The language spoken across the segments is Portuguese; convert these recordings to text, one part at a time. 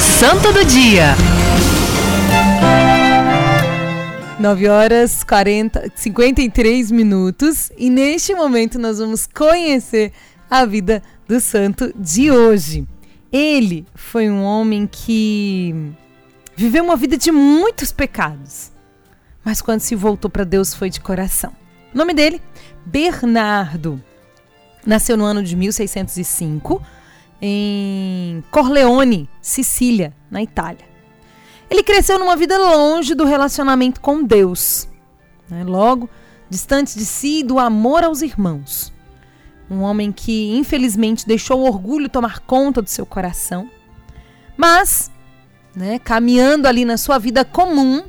Santo do Dia. 9 horas 40, 53 minutos e neste momento nós vamos conhecer a vida do santo de hoje. Ele foi um homem que viveu uma vida de muitos pecados, mas quando se voltou para Deus foi de coração. O nome dele, Bernardo. Nasceu no ano de 1605 em Corleone, Sicília, na Itália. Ele cresceu numa vida longe do relacionamento com Deus, né? logo distante de si e do amor aos irmãos. Um homem que, infelizmente, deixou o orgulho tomar conta do seu coração. Mas, né, caminhando ali na sua vida comum,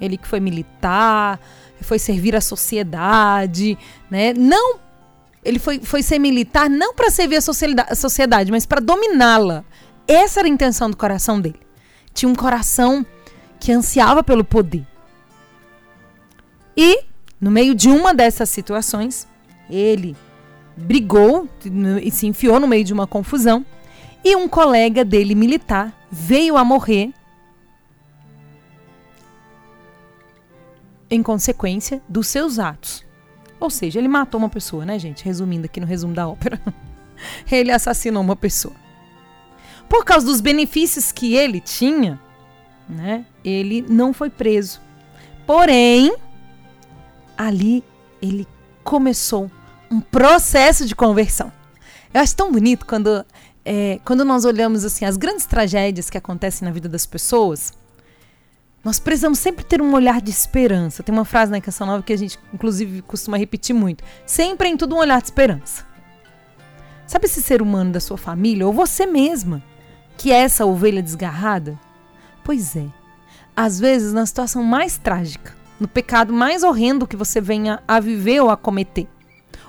ele que foi militar, foi servir a sociedade, né, não ele foi, foi ser militar não para servir a sociedade, mas para dominá-la. Essa era a intenção do coração dele. Tinha um coração que ansiava pelo poder. E, no meio de uma dessas situações, ele brigou e se enfiou no meio de uma confusão. E um colega dele, militar, veio a morrer em consequência dos seus atos. Ou seja, ele matou uma pessoa, né, gente? Resumindo aqui no resumo da ópera. ele assassinou uma pessoa. Por causa dos benefícios que ele tinha, né, ele não foi preso. Porém, ali ele começou um processo de conversão. Eu acho tão bonito quando, é, quando nós olhamos assim as grandes tragédias que acontecem na vida das pessoas nós precisamos sempre ter um olhar de esperança. Tem uma frase na Canção Nova que a gente, inclusive, costuma repetir muito. Sempre em tudo um olhar de esperança. Sabe esse ser humano da sua família, ou você mesma, que é essa ovelha desgarrada? Pois é. Às vezes, na situação mais trágica, no pecado mais horrendo que você venha a viver ou a cometer,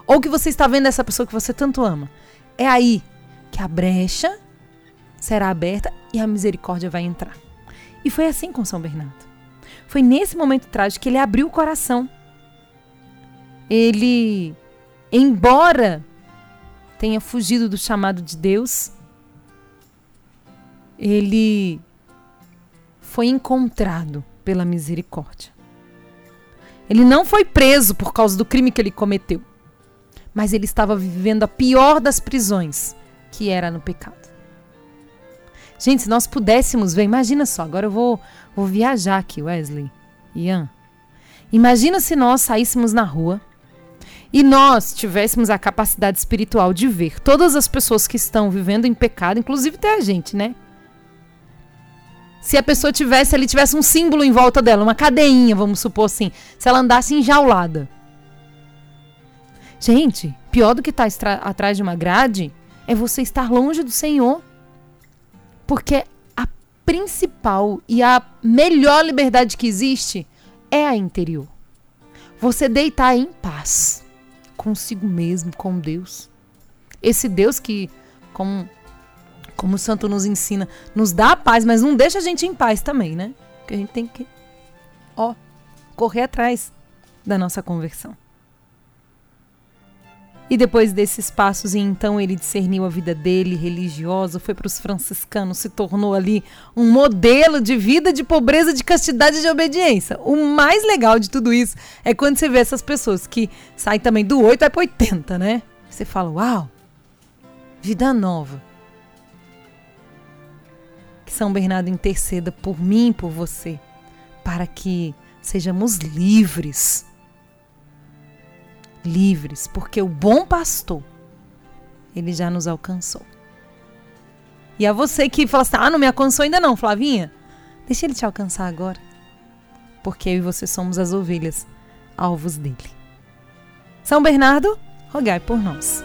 ou que você está vendo essa pessoa que você tanto ama, é aí que a brecha será aberta e a misericórdia vai entrar. E foi assim com São Bernardo. Foi nesse momento trágico que ele abriu o coração. Ele, embora tenha fugido do chamado de Deus, ele foi encontrado pela misericórdia. Ele não foi preso por causa do crime que ele cometeu, mas ele estava vivendo a pior das prisões, que era no pecado. Gente, se nós pudéssemos ver, imagina só, agora eu vou, vou viajar aqui, Wesley, Ian. Imagina se nós saíssemos na rua e nós tivéssemos a capacidade espiritual de ver todas as pessoas que estão vivendo em pecado, inclusive até a gente, né? Se a pessoa tivesse ali, tivesse um símbolo em volta dela, uma cadeinha, vamos supor assim, se ela andasse enjaulada. Gente, pior do que estar tá atrás de uma grade é você estar longe do Senhor. Porque a principal e a melhor liberdade que existe é a interior. Você deitar em paz consigo mesmo, com Deus. Esse Deus que, como, como o santo nos ensina, nos dá a paz, mas não deixa a gente em paz também, né? Porque a gente tem que, ó, correr atrás da nossa conversão. E depois desses passos, então ele discerniu a vida dele religiosa, foi para os franciscanos, se tornou ali um modelo de vida, de pobreza, de castidade e de obediência. O mais legal de tudo isso é quando você vê essas pessoas que saem também do 8 para 80, né? Você fala, uau, vida nova. Que São Bernardo interceda por mim e por você, para que sejamos livres livres, porque o bom pastor, ele já nos alcançou. E a você que fala assim: ah, não me alcançou ainda não, Flavinha, deixa ele te alcançar agora. Porque eu e você somos as ovelhas, alvos dele. São Bernardo, rogai por nós.